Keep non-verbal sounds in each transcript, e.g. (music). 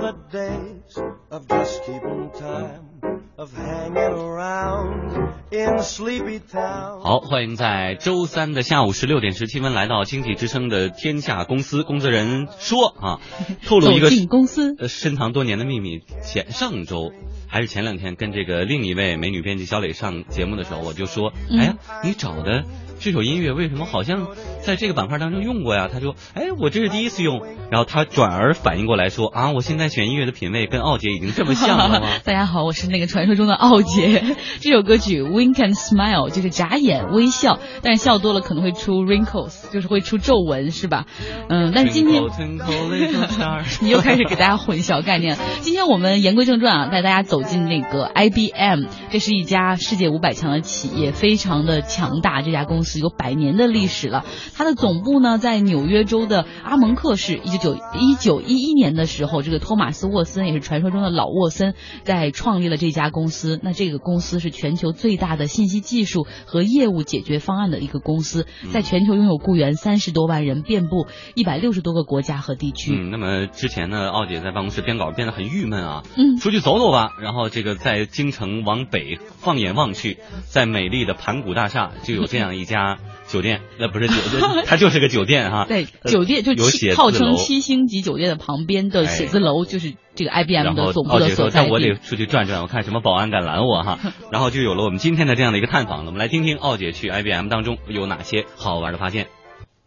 the days of just keeping time, of hanging around in sleepy town. 好，欢迎在周三的下午十六点十七分来到经济之声的天下公司。工作人员说啊，透露一个走进公司呃深藏多年的秘密。前上周还是前两天，跟这个另一位美女编辑小磊上节目的时候，我就说，嗯哎呀，你找的这首音乐为什么好像在这个板块当中用过呀？他说，哎，我这是第一次用。然后他转而反应过来说，啊，我现在选音乐的品味跟奥杰已经这么像了吗？(laughs) 大家好，我是那个传说中的奥杰。这首歌曲《Wink and Smile》就是眨眼微笑，但是笑多了可能会出 wrinkles，就是会出皱纹，是吧？嗯，但今天 (laughs) 你又开始给大家混淆概念。(laughs) 今天我们言归正传啊，带大家走进那个 IBM，这是一家世界五百强的企业，非常的强大。这家公司有百年的历史了，它的总部呢在纽约州的阿蒙克市。一九九一九一一年的时候，这个托马斯沃森也是传说中的老沃森，在创立了这家公司。那这个公司是全球最大的信息技术和业务解决方案的一个公司，在全球拥有雇员三十多万人，遍布一百六十多个国家和地区。嗯，那么之前呢，奥姐在办公室编稿编得很郁闷啊，嗯出去走走吧。然后这个在京城往北放眼望去，在美丽的盘古大厦就有这样一家酒店，那不是酒 (laughs) 店，它就是个酒店哈。对，呃酒店就七有号称七星级酒店的旁边的写字楼，就是这个 IBM 的总部奥姐说：“的所在那我得。出去转转，我看什么保安敢拦我哈。(laughs) ”然后就有了我们今天的这样的一个探访了。我们来听听奥姐去 IBM 当中有哪些好玩的发现。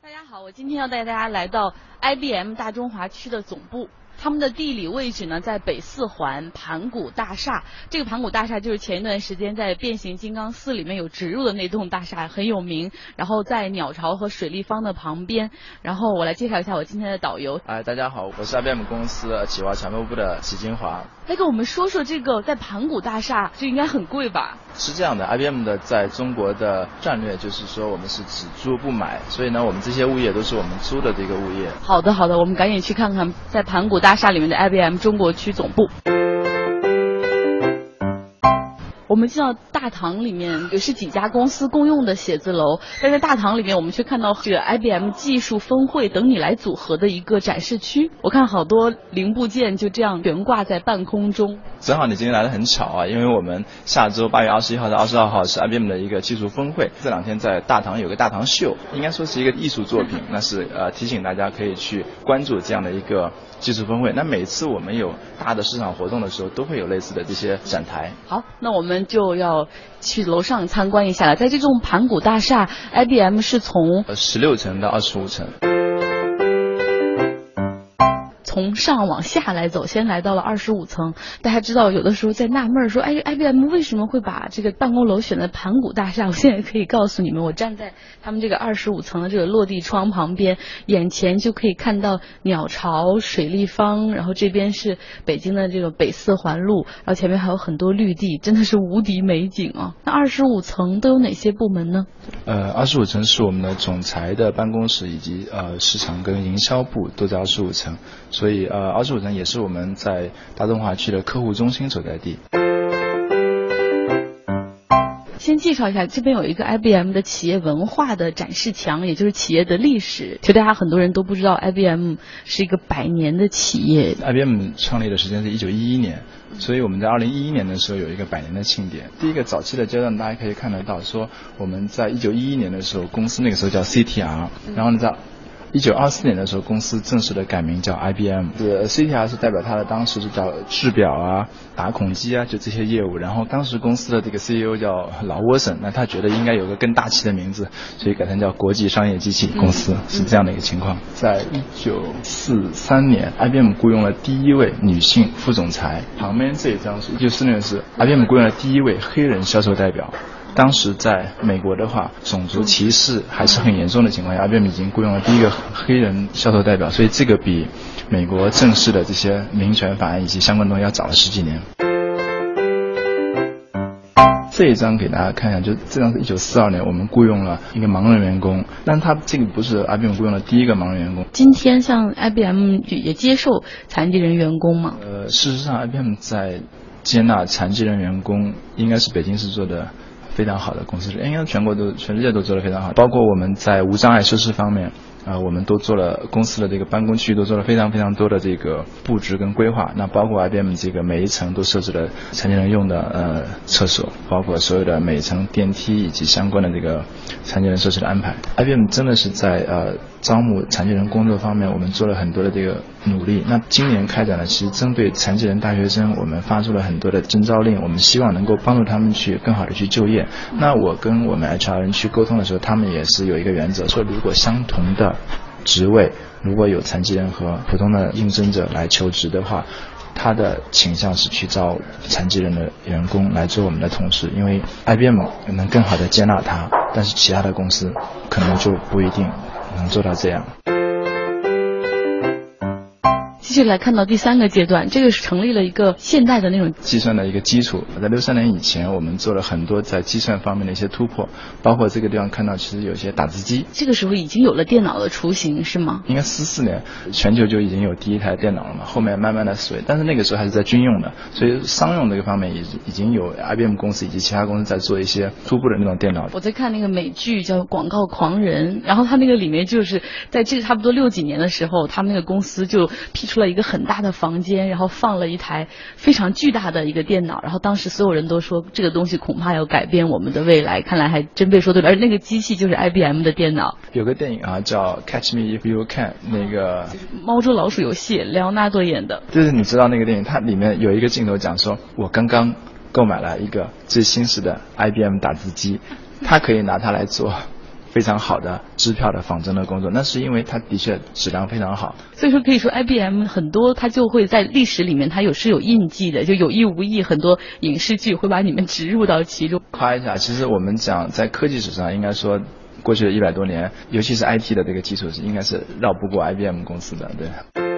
大家好，我今天要带大家来到 IBM 大中华区的总部。他们的地理位置呢，在北四环盘古大厦。这个盘古大厦就是前一段时间在《变形金刚四》里面有植入的那栋大厦，很有名。然后在鸟巢和水立方的旁边。然后我来介绍一下我今天的导游，哎，大家好，我是 IBM 公司企划传播部的齐金华。来跟我们说说这个在盘古大厦，这应该很贵吧？是这样的，IBM 的在中国的战略就是说我们是只租不买，所以呢，我们这些物业都是我们租的这个物业。好的，好的，我们赶紧去看看在盘古大大厦里面的 IBM 中国区总部。我们进到大堂里面，也是几家公司共用的写字楼。但在大堂里面，我们却看到这个 IBM 技术峰会等你来组合的一个展示区。我看好多零部件就这样悬挂在半空中。正好你今天来的很巧啊，因为我们下周八月二十一号到二十二号是 IBM 的一个技术峰会，这两天在大堂有个大堂秀，应该说是一个艺术作品，(laughs) 那是呃提醒大家可以去关注这样的一个技术峰会。那每次我们有大的市场活动的时候，都会有类似的这些展台。好，那我们们就要去楼上参观一下了。在这种盘古大厦，IBM 是从，十六层到二十五层。从上往下来走，先来到了二十五层。大家知道，有的时候在纳闷说，哎，IBM 为什么会把这个办公楼选在盘古大厦？我现在可以告诉你们，我站在他们这个二十五层的这个落地窗旁边，眼前就可以看到鸟巢、水立方，然后这边是北京的这个北四环路，然后前面还有很多绿地，真的是无敌美景啊！那二十五层都有哪些部门呢？呃，二十五层是我们的总裁的办公室，以及呃市场跟营销部都在二十五层，所以呃二十五层也是我们在大中华区的客户中心所在地。先介绍一下，这边有一个 IBM 的企业文化的展示墙，也就是企业的历史。其实大家很多人都不知道，IBM 是一个百年的企业。IBM 创立的时间是一九一一年，所以我们在二零一一年的时候有一个百年的庆典。第一个早期的阶段，大家可以看得到，说我们在一九一一年的时候，公司那个时候叫 CTR，然后呢在一九二四年的时候，公司正式的改名叫 IBM。呃，CTR 是代表它的当时是叫制表啊、打孔机啊，就这些业务。然后当时公司的这个 CEO 叫老沃森，那他觉得应该有个更大气的名字，所以改成叫国际商业机器公司，是这样的一个情况。在一九四三年，IBM 雇佣了第一位女性副总裁。旁边这一张是一九四六年是 IBM 雇佣了第一位黑人销售代表。当时在美国的话，种族歧视还是很严重的情况下，IBM 已经雇佣了第一个黑人销售代表，所以这个比美国正式的这些民权法案以及相关东西要早了十几年。这一张给大家看一下，就这张是一九四二年，我们雇佣了一个盲人员工，但他这个不是 IBM 雇佣的第一个盲人员工。今天像 IBM 也接受残疾人员工吗？呃，事实上，IBM 在接纳残疾人员工，应该是北京市做的非常好的公司，应该全国都全世界都做得非常好。包括我们在无障碍设施方面，啊，我们都做了公司的这个办公区域都做了非常非常多的这个布置跟规划。那包括 IBM 这个每一层都设置了残疾人用的呃厕所，包括所有的每层电梯以及相关的这个残疾人设施的安排。IBM 真的是在呃招募残疾人工作方面，我们做了很多的这个努力。那今年开展了，其实针对残疾人大学生，我们发出了很多的征招令，我们希望能够帮助他们去更好的去就业。那我跟我们 HR 人去沟通的时候，他们也是有一个原则，说如果相同的职位如果有残疾人和普通的应征者来求职的话，他的倾向是去招残疾人的员工来做我们的同事，因为 IBM 能更好的接纳他，但是其他的公司可能就不一定能做到这样。继续来看到第三个阶段，这个是成立了一个现代的那种计算的一个基础。在六三年以前，我们做了很多在计算方面的一些突破，包括这个地方看到其实有些打字机。这个时候已经有了电脑的雏形，是吗？应该四四年，全球就已经有第一台电脑了嘛。后面慢慢的随，但是那个时候还是在军用的，所以商用这个方面已已经有 IBM 公司以及其他公司在做一些初步的那种电脑。我在看那个美剧叫《广告狂人》，然后他那个里面就是在这差不多六几年的时候，他们那个公司就批出了一个很大的。房间，然后放了一台非常巨大的一个电脑，然后当时所有人都说这个东西恐怕要改变我们的未来，看来还真被说对了。而那个机器就是 IBM 的电脑。有个电影啊，叫《Catch Me If You Can》，那个猫捉老鼠游戏，莱昂纳多演的。就是你知道那个电影，它里面有一个镜头讲说，我刚刚购买了一个最新式的 IBM 打字机，它可以拿它来做。非常好的支票的仿真的工作，那是因为它的确质量非常好。所以说可以说，IBM 很多它就会在历史里面，它有是有印记的，就有意无意，很多影视剧会把你们植入到其中。夸一下，其实我们讲在科技史上，应该说过去的一百多年，尤其是 IT 的这个基础是应该是绕不过 IBM 公司的，对。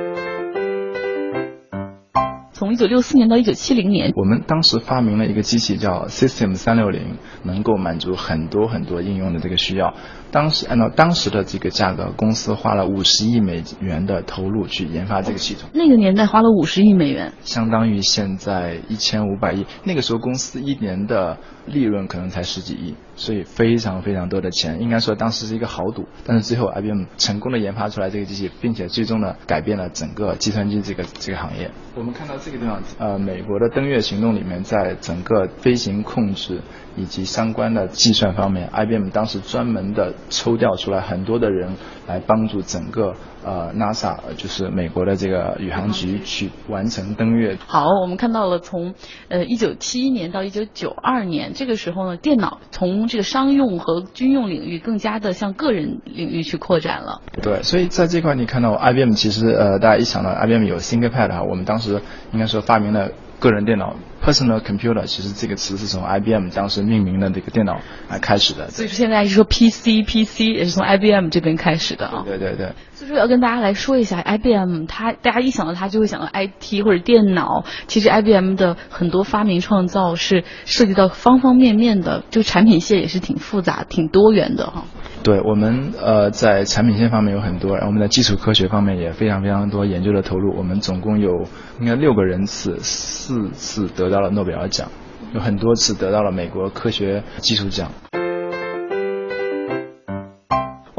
从一九六四年到一九七零年，我们当时发明了一个机器叫 System 三六零，能够满足很多很多应用的这个需要。当时按照当时的这个价格，公司花了五十亿美元的投入去研发这个系统。那个年代花了五十亿美元，相当于现在一千五百亿。那个时候公司一年的利润可能才十几亿，所以非常非常多的钱，应该说当时是一个豪赌。但是最后 IBM 成功的研发出来这个机器，并且最终呢改变了整个计算机这个这个行业。我们看到。这个地方，呃，美国的登月行动里面，在整个飞行控制以及相关的计算方面，IBM 当时专门的抽调出来很多的人来帮助整个呃 NASA，就是美国的这个宇航局去完成登月。好，我们看到了从呃一九七一年到一九九二年，这个时候呢，电脑从这个商用和军用领域更加的向个人领域去扩展了。对，所以在这块你看到 IBM 其实呃，大家一想到 IBM 有 ThinkPad 哈，我们当时。应该说发明了个人电脑 personal computer，其实这个词是从 IBM 当时命名的这个电脑来开始的。所以说现在是说 PC，PC 也是从 IBM 这边开始的啊。对对对。所以说要跟大家来说一下 IBM，它大家一想到它就会想到 IT 或者电脑，其实 IBM 的很多发明创造是涉及到方方面面的，就产品线也是挺复杂、挺多元的哈。对我们呃在产品线方面有很多，然后我们在基础科学方面也非常非常多研究的投入。我们总共有应该六个人次，四次得到了诺贝尔奖，有很多次得到了美国科学技术奖。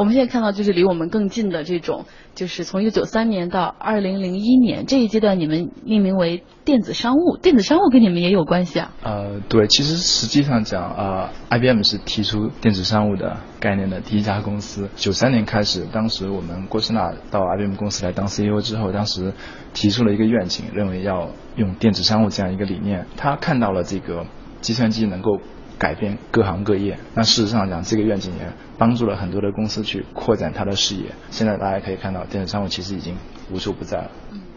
我们现在看到就是离我们更近的这种，就是从一九九三年到二零零一年这一阶段，你们命名为电子商务。电子商务跟你们也有关系啊？呃，对，其实实际上讲啊，IBM 是提出电子商务的概念的第一家公司。九三年开始，当时我们郭士纳到 IBM 公司来当 CEO 之后，当时提出了一个愿景，认为要用电子商务这样一个理念。他看到了这个计算机能够。改变各行各业，那事实上讲，这个愿景也帮助了很多的公司去扩展它的视野。现在大家可以看到，电子商务其实已经无处不在了。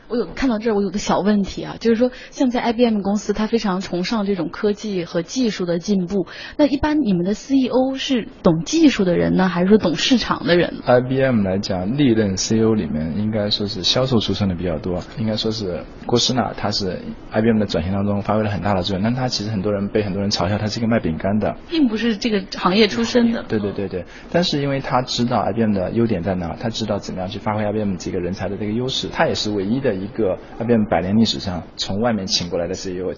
我有看到这儿，我有个小问题啊，就是说，像在 IBM 公司，它非常崇尚这种科技和技术的进步。那一般你们的 CEO 是懂技术的人呢，还是说懂市场的人？IBM 来讲，历任 CEO 里面应该说是销售出身的比较多，应该说是郭士纳，他是 IBM 的转型当中发挥了很大的作用。但他其实很多人被很多人嘲笑，他是一个卖饼干的，并不是这个行业出身的。对对对对，但是因为他知道 IBM 的优点在哪，他知道怎么样去发挥 IBM 这个人才的这个优势，他也是唯一的一个 IBM。百年历史上从外面请过来的 CEO。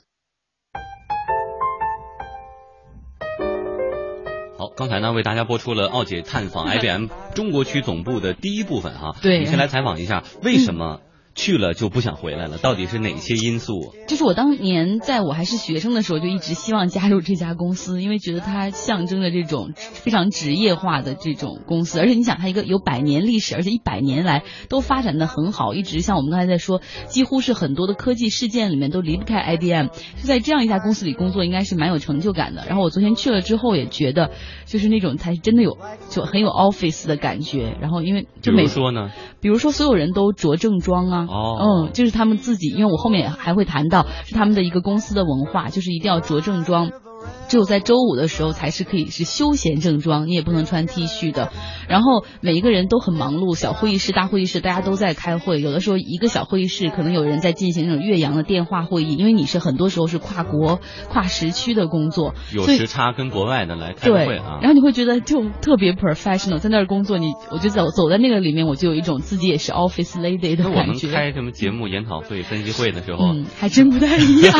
好刚才呢为大家播出了奥姐探访 (laughs) IBM 中国区总部的第一部分哈，对你先来采访一下为什么去了就不想回来了，到底是哪些因素？就是我当年在我还是学生的时候，就一直希望加入这家公司，因为觉得它象征着这种非常职业化的这种公司。而且你想，它一个有百年历史，而且一百年来都发展的很好，一直像我们刚才在说，几乎是很多的科技事件里面都离不开 IBM。就在这样一家公司里工作，应该是蛮有成就感的。然后我昨天去了之后，也觉得就是那种才真的有就很有 office 的感觉。然后因为就比每如说呢？比如说，所有人都着正装啊，哦嗯，就是他们自己，因为我后面还会谈到，是他们的一个公司的文化，就是一定要着正装。只有在周五的时候才是可以是休闲正装，你也不能穿 T 恤的。然后每一个人都很忙碌，小会议室、大会议室大家都在开会，有的时候一个小会议室可能有人在进行那种岳阳的电话会议，因为你是很多时候是跨国、跨时区的工作，有时差跟国外的来开，会啊然。后你会觉得就特别 professional，在那儿工作，你我就走走在那个里面，我就有一种自己也是 office lady 的那我们感觉。开什么节目、研讨会、分析会的时候，嗯，还真不太一样。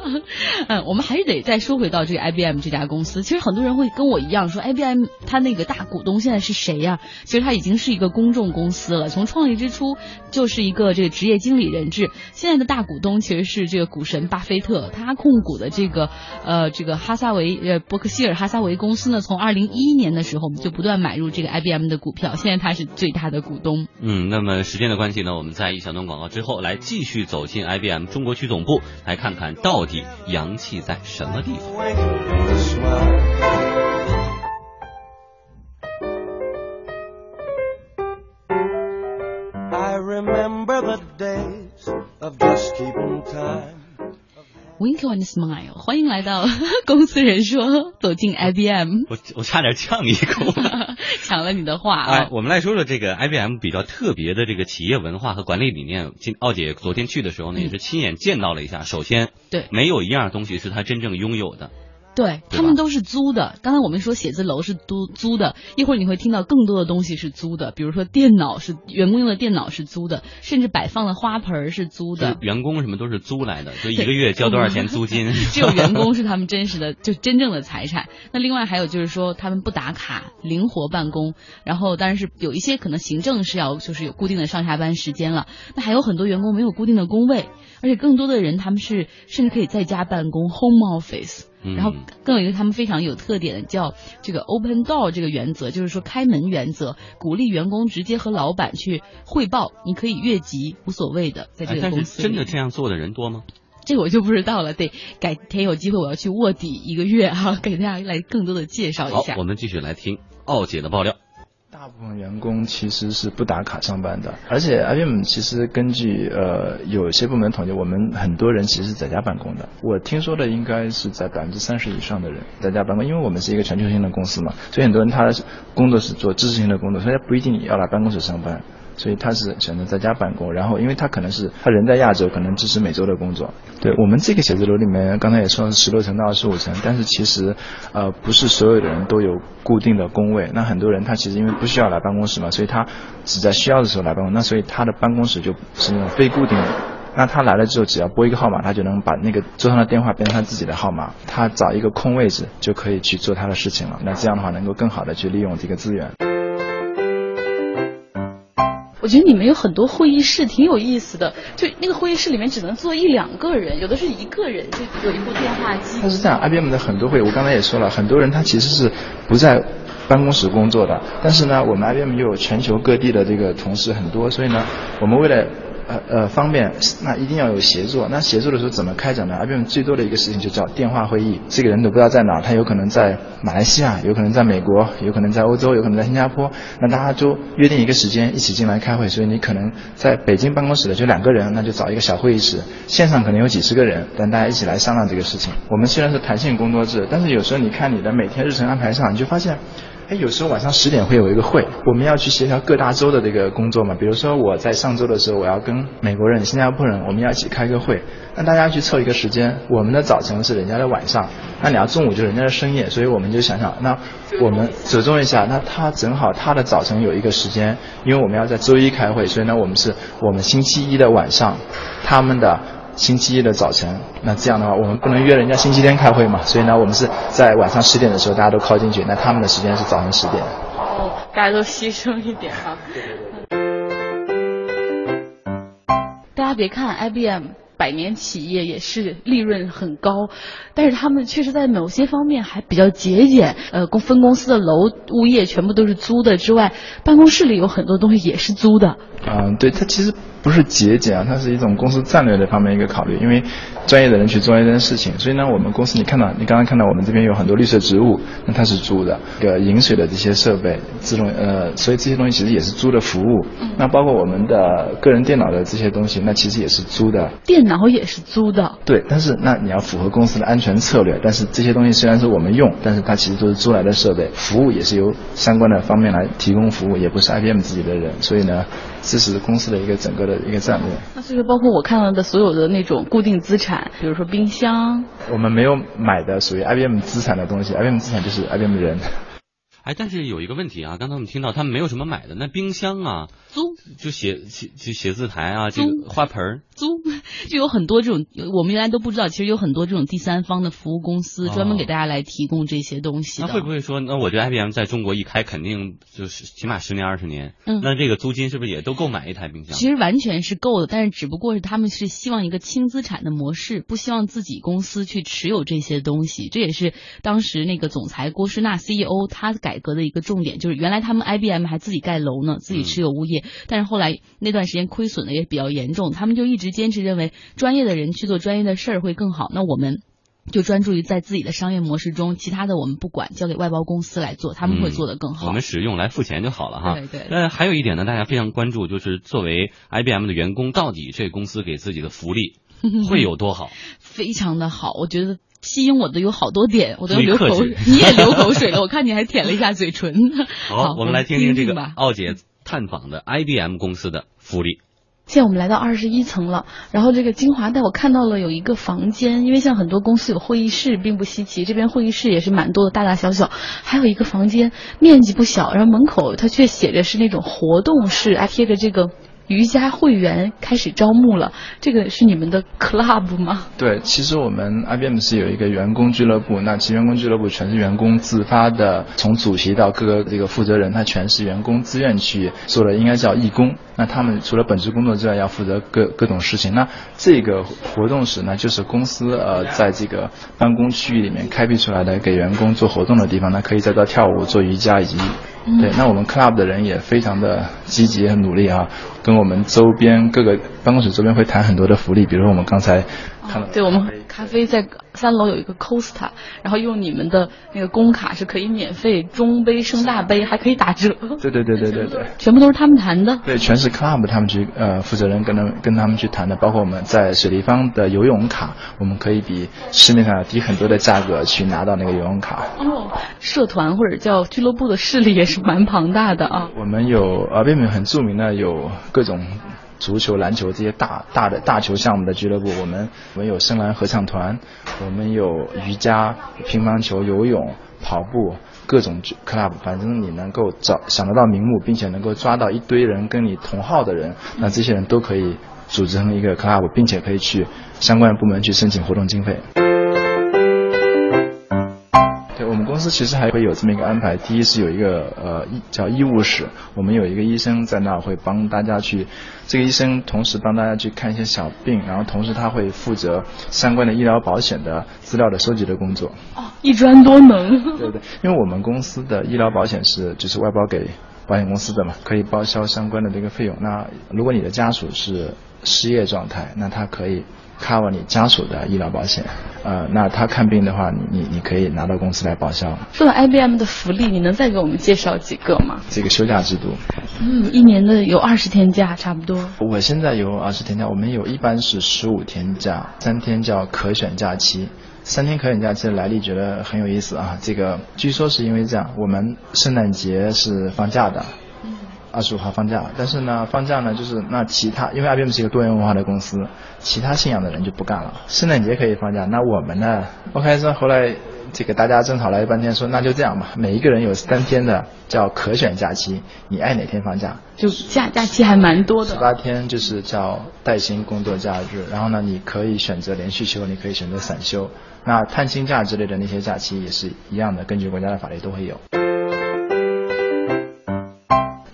(laughs) 嗯，我们还是得再说回到这个 IBM 这家公司。其实很多人会跟我一样说，IBM 它那个大股东现在是谁呀、其实它已经是一个公众公司了，从创立之初就是一个这个职业经理人制。现在的大股东其实是这个股神巴菲特，他控股的这个呃这个哈萨维呃伯克希尔哈萨维公司呢，从二零一一年的时候我们就不断买入这个 IBM 的股票，现在它是最大的股东。嗯，那么时间的关系呢，我们在一小段广告之后，来继续走进 IBM 中国区总部，来看看到底洋气在什么地方。I remember the days of just keeping time. Wink and smile，欢迎来到 (laughs) 公司人说，走进 IBM，我我差点呛你一口。(laughs) 抢了你的话啊，！哎我们来说说这个 IBM 比较特别的这个企业文化和管理理念。今奥姐昨天去的时候呢，也是亲眼见到了一下。首先，嗯对没有一样东西是她真正拥有的。对他们都是租的。刚才我们说写字楼是租租的，一会儿你会听到更多的东西是租的，比如说电脑是员工用的电脑是租的，甚至摆放的花盆儿是租的。员工什么都是租来的，就一个月交多少钱租金？(laughs) 只有员工是他们真实的，(laughs) 就真正的财产。那另外还有就是说，他们不打卡，灵活办公。然后当然是有一些可能行政是要就是有固定的上下班时间了。那还有很多员工没有固定的工位，而且更多的人他们是甚至可以在家办公 （home office）。嗯然后更有一个他们非常有特点的叫这个 open door 这个原则，就是说开门原则，鼓励员工直接和老板去汇报，你可以越级无所谓的，在这个公司里。真的这样做的人多吗？这个我就不知道了，得改天有机会我要去卧底一个月哈、(laughs) 给大家来更多的介绍一下，。好我们继续来听奥姐的爆料。大部分员工其实是不打卡上班的，而且 IBM 其实根据呃有些部门统计，我们很多人其实是在家办公的。我听说的应该是在百分之三十以上的人在家办公，因为我们是一个全球性的公司嘛，所以很多人他工作是做知识性的工作，所以不一定要来办公室上班。所以他是选择在家办公，然后因为他可能是他人在亚洲，可能支持美洲的工作。对我们这个写字楼里面，刚才也说是十六层到二十五层，但是其实呃不是所有的人都有固定的工位。那很多人他其实因为不需要来办公室嘛，所以他只在需要的时候来办公，那所以他的办公室就是那种非固定的。那他来了之后，只要拨一个号码，他就能把那个桌上的电话变成他自己的号码，他找一个空位置就可以去做他的事情了。那这样的话，能够更好的去利用这个资源。我觉得你们有很多会议室挺有意思的，就那个会议室里面只能坐一两个人，有的是一个人，就有一部电话机。它是这样，IBM 的很多会，我刚才也说了，很多人他其实是不在办公室工作的，但是呢，我们 IBM 又有全球各地的这个同事很多，所以呢，我们为了呃呃方便，那一定要有协作。那协作的时候怎么开展呢？IBM 最多的一个事情就叫电话会议，这个人都不知道在哪，他有可能在马来西亚，有可能在美国，有可能在欧洲，有可能在新加坡，那大家就约定一个时间一起进来开会，所以你可能在北京办公室的就两个人，那就找一个小会议室，线上可能有几十个人，但大家一起来商量这个事情。我们虽然是弹性工作制，但是有时候你看你的每天日程安排上，你就发现。哎，有时候晚上十点会有一个会，我们要去协调各大洲的这个工作嘛。比如说我在上周的时候，我要跟美国人、新加坡人，我们要一起开个会，那大家去凑一个时间。我们的早晨是人家的晚上，那你要中午就是人家的深夜，所以我们就想想，那我们折中一下，那他正好他的早晨有一个时间，因为我们要在周一开会，所以呢，我们是我们星期一的晚上，他们的星期一的早晨。那这样的话，我们不能约人家星期天开会嘛，所以呢，我们是在晚上十点的时候大家都靠进去，那他们的时间是早上十点。哦，大家都牺牲一点啊。(laughs) 大家别看 IBM 百年企业也是利润很高，但是他们确实在某些方面还比较节俭。呃，公分公司的楼物业全部都是租的之外，办公室里有很多东西也是租的。嗯，对，它其实不是节俭啊，它是一种公司战略的方面一个考虑，因为专业的人去做一件事情，所以呢，我们公司你看到，你刚刚看到我们这边有很多绿色植物，那它是租的，个饮水的这些设备，自动呃，所以这些东西其实也是租的服务。那包括我们的个人电脑的这些东西，那其实也是租的。电脑也是租的。对，但是那你要符合公司的安全策略，但是这些东西虽然是我们用，但是它其实都是租来的设备，服务也是由相关的方面来提供服务，也不是 IBM 自己的人，所以呢。这是公司的一个整个的一个战略。那这个包括我看到的所有的那种固定资产，比如说冰箱。我们没有买的属于 IBM 资产的东西，IBM 资产就是 IBM 人。哎，但是有一个问题啊，刚才我们听到他们没有什么买的，那冰箱啊，租就写写就写字台啊，这个花盆租，(laughs) 就有很多这种，我们原来都不知道，其实有很多这种第三方的服务公司专门给大家来提供这些东西。那会不会说，那我觉得 IBM 在中国一开，肯定就是起码十年二十年，嗯，那这个租金是不是也都够买一台冰箱？其实完全是够的，但是只不过是他们是希望一个轻资产的模式，不希望自己公司去持有这些东西。这也是当时那个总裁郭士纳 CEO 他改革的一个重点。就是原来他们 IBM 还自己盖楼呢，自己持有物业，但是后来那段时间亏损的也比较严重，他们就一直坚持认为专业的人去做专业的事儿会更好。那我们就专注于在自己的商业模式中，其他的我们不管，交给外包公司来做，他们会做得更好。我们使用来付钱就好了哈。对对。那还有一点呢，大家非常关注，就是作为 IBM 的员工，到底这公司给自己的福利会有多好？(laughs) 非常的好，我觉得。吸引我的有好多点，我都流口水，你也流口水了。我看你还舔了一下嘴唇。(laughs) 好，我们来听听这个奥姐探访的 IBM 公司的福利。现在我们来到二十一层了，然后这个精华带我看到了有一个房间，因为像很多公司有会议室并不稀奇，这边会议室也是蛮多的，大大小小。还有一个房间面积不小，然后门口它却写着是那种活动室，还贴着这个。瑜伽会员开始招募了，这个是你们的 club 吗？对，其实我们 IBM 是有一个员工俱乐部，那其员工俱乐部全是员工自发的，从主席到各个这个负责人，他全是员工自愿去做的，应该叫义工。那他们除了本职工作之外，要负责各各种事情。那这个活动室呢，就是公司呃在这个办公区域里面开辟出来的，给员工做活动的地方。那可以在这跳舞、做瑜伽以及。对，那我们 club 的人也非常的积极、很努力啊，跟我们周边各个办公室周边会谈很多的福利，比如我们刚才。对我们咖啡在三楼有一个 Costa，然后用你们的那个工卡是可以免费中杯升大杯，还可以打折。对对对对对对，全部都是他们谈的。对，全是 Club 他们去呃负责人跟他们跟他们去谈的，包括我们在水立方的游泳卡，我们可以比市面上低很多的价格去拿到那个游泳卡。哦，社团或者叫俱乐部的势力也是蛮庞大的啊。我们有啊，边边很著名的有各种。足球、篮球这些大大的大球项目的俱乐部，我们我们有深蓝合唱团，我们有瑜伽、乒乓球、游泳、跑步，各种 club，反正你能够找想得到名目，并且能够抓到一堆人跟你同号的人，那这些人都可以组织成一个 club，并且可以去相关部门去申请活动经费。司其实还会有这么一个安排，第一是有一个呃医叫医务室，我们有一个医生在那会帮大家去，这个医生同时帮大家去看一些小病，然后同时他会负责相关的医疗保险的资料的收集的工作。哦，一专多能。对对，因为我们公司的医疗保险是就是外包给保险公司的嘛，可以报销相关的这个费用。那如果你的家属是失业状态，那他可以。cover 你家属的医疗保险，呃，那他看病的话，你你你可以拿到公司来报销。说到 IBM 的福利，你能再给我们介绍几个吗？这个休假制度，嗯，一年的有二十天假，差不多。我现在有二十天假，我们有一般是十五天假，三天叫可选假期。三天可选假期的来历觉得很有意思啊，这个据说是因为这样，我们圣诞节是放假的。二十五号放假，但是呢，放假呢就是那其他，因为 IBM 是一个多元文化的公司，其他信仰的人就不干了。圣诞节可以放假，那我们呢？OK，这后来这个大家争吵了半天，说那就这样吧，每一个人有三天的叫可选假期，你爱哪天放假？就假假期还蛮多的。十八天就是叫带薪工作假日，然后呢，你可以选择连续休，你可以选择散休。那探亲假之类的那些假期也是一样的，根据国家的法律都会有。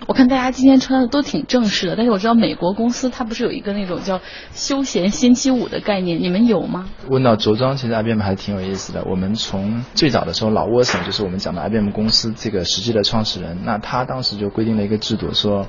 我看大家今天穿的都挺正式的，但是我知道美国公司它不是有一个那种叫休闲星期五的概念，你们有吗？问到着装，其实 IBM 还挺有意思的。我们从最早的时候，老沃森就是我们讲的 IBM 公司这个实际的创始人，那他当时就规定了一个制度，说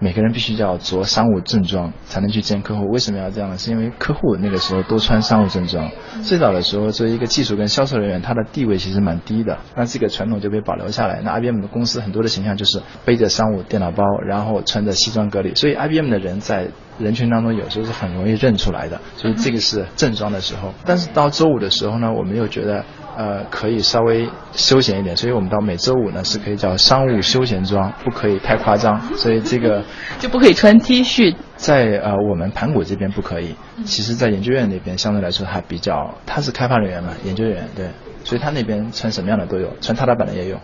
每个人必须要着商务正装才能去见客户。为什么要这样呢？是因为客户那个时候都穿商务正装。最早的时候，作为一个技术跟销售人员，他的地位其实蛮低的。那这个传统就被保留下来。那 IBM 的公司很多的形象就是背着商务电脑包，然后穿着西装革履，所以 IBM 的人在人群当中有时候是很容易认出来的。所以这个是正装的时候。但是到周五的时候呢，我们又觉得呃可以稍微休闲一点，所以我们到每周五呢是可以叫商务休闲装，不可以太夸张。(laughs) 所以这个 (laughs) 就不可以穿 T 恤。在呃我们盘古这边不可以，其实在研究院那边相对来说还比较，他是开发人员嘛，研究员对，所以他那边穿什么样的都有，穿踏踏板的也有。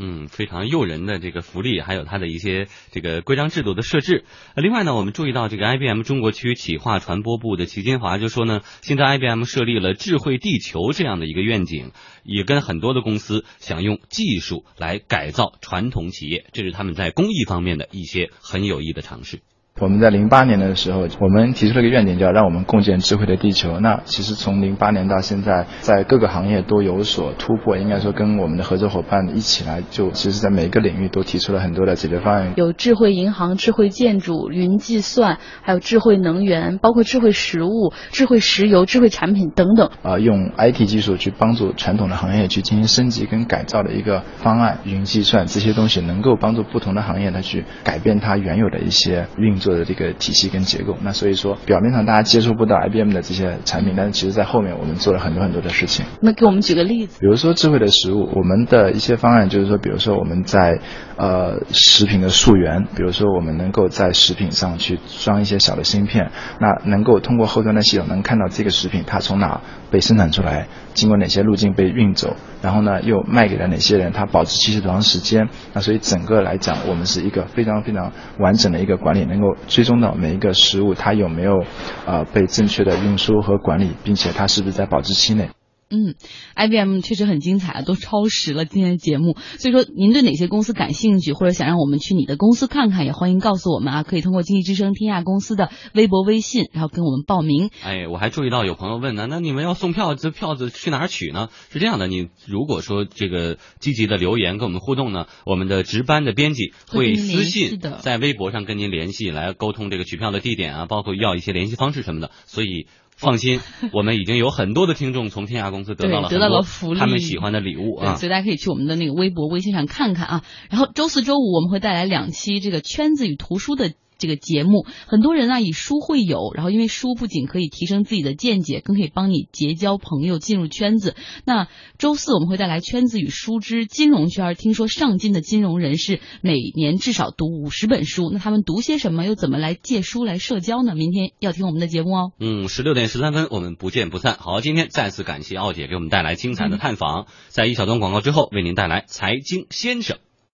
嗯，非常诱人的这个福利，还有它的一些这个规章制度的设置。另外呢，我们注意到这个 IBM 中国区企划传播部的齐金华就说呢，现在 IBM 设立了智慧地球这样的一个愿景，也跟很多的公司想用技术来改造传统企业，这是他们在公益方面的一些很有益的尝试。我们在零八年的时候，我们提出了一个愿景，叫让我们共建智慧的地球。那其实从零八年到现在，在各个行业都有所突破。应该说，跟我们的合作伙伴一起来，就其实，在每一个领域都提出了很多的解决方案。有智慧银行、智慧建筑、云计算，还有智慧能源，包括智慧食物、智慧石油、智慧产品等等。啊，用 IT 技术去帮助传统的行业去进行升级跟改造的一个方案。云计算这些东西能够帮助不同的行业，它去改变它原有的一些运作。的这个体系跟结构，那所以说表面上大家接触不到 IBM 的这些产品，但是其实在后面我们做了很多很多的事情。那给我们举个例子，比如说智慧的食物，我们的一些方案就是说，比如说我们在呃食品的溯源，比如说我们能够在食品上去装一些小的芯片，那能够通过后端的系统能看到这个食品它从哪被生产出来，经过哪些路径被运走，然后呢又卖给了哪些人，它保质期是多长时间？那所以整个来讲，我们是一个非常非常完整的一个管理，能够。追踪到每一个食物，它有没有呃被正确的运输和管理，并且它是不是在保质期内？嗯，IBM 确实很精彩，都超时了今天的节目。所以说，您对哪些公司感兴趣，或者想让我们去你的公司看看，也欢迎告诉我们啊！可以通过经济之声天下公司的微博、微信，然后跟我们报名。哎，我还注意到有朋友问呢，那你们要送票，这票子去哪儿取呢？是这样的，你如果说这个积极的留言跟我们互动呢，我们的值班的编辑会私信在微博上跟您联系，来沟通这个取票的地点啊，包括要一些联系方式什么的。所以。放心，我们已经有很多的听众从天涯公司得到了得到了福利，他们喜欢的礼物啊，所以大家可以去我们的那个微博、微信上看看啊。然后周四周五我们会带来两期这个圈子与图书的。这个节目，很多人啊以书会友，然后因为书不仅可以提升自己的见解，更可以帮你结交朋友，进入圈子。那周四我们会带来圈子与书之金融圈，听说上进的金融人士每年至少读五十本书，那他们读些什么，又怎么来借书来社交呢？明天要听我们的节目哦。嗯，十六点十三分，我们不见不散。好，今天再次感谢奥姐给我们带来精彩的探访，在一小段广告之后，为您带来财经先生。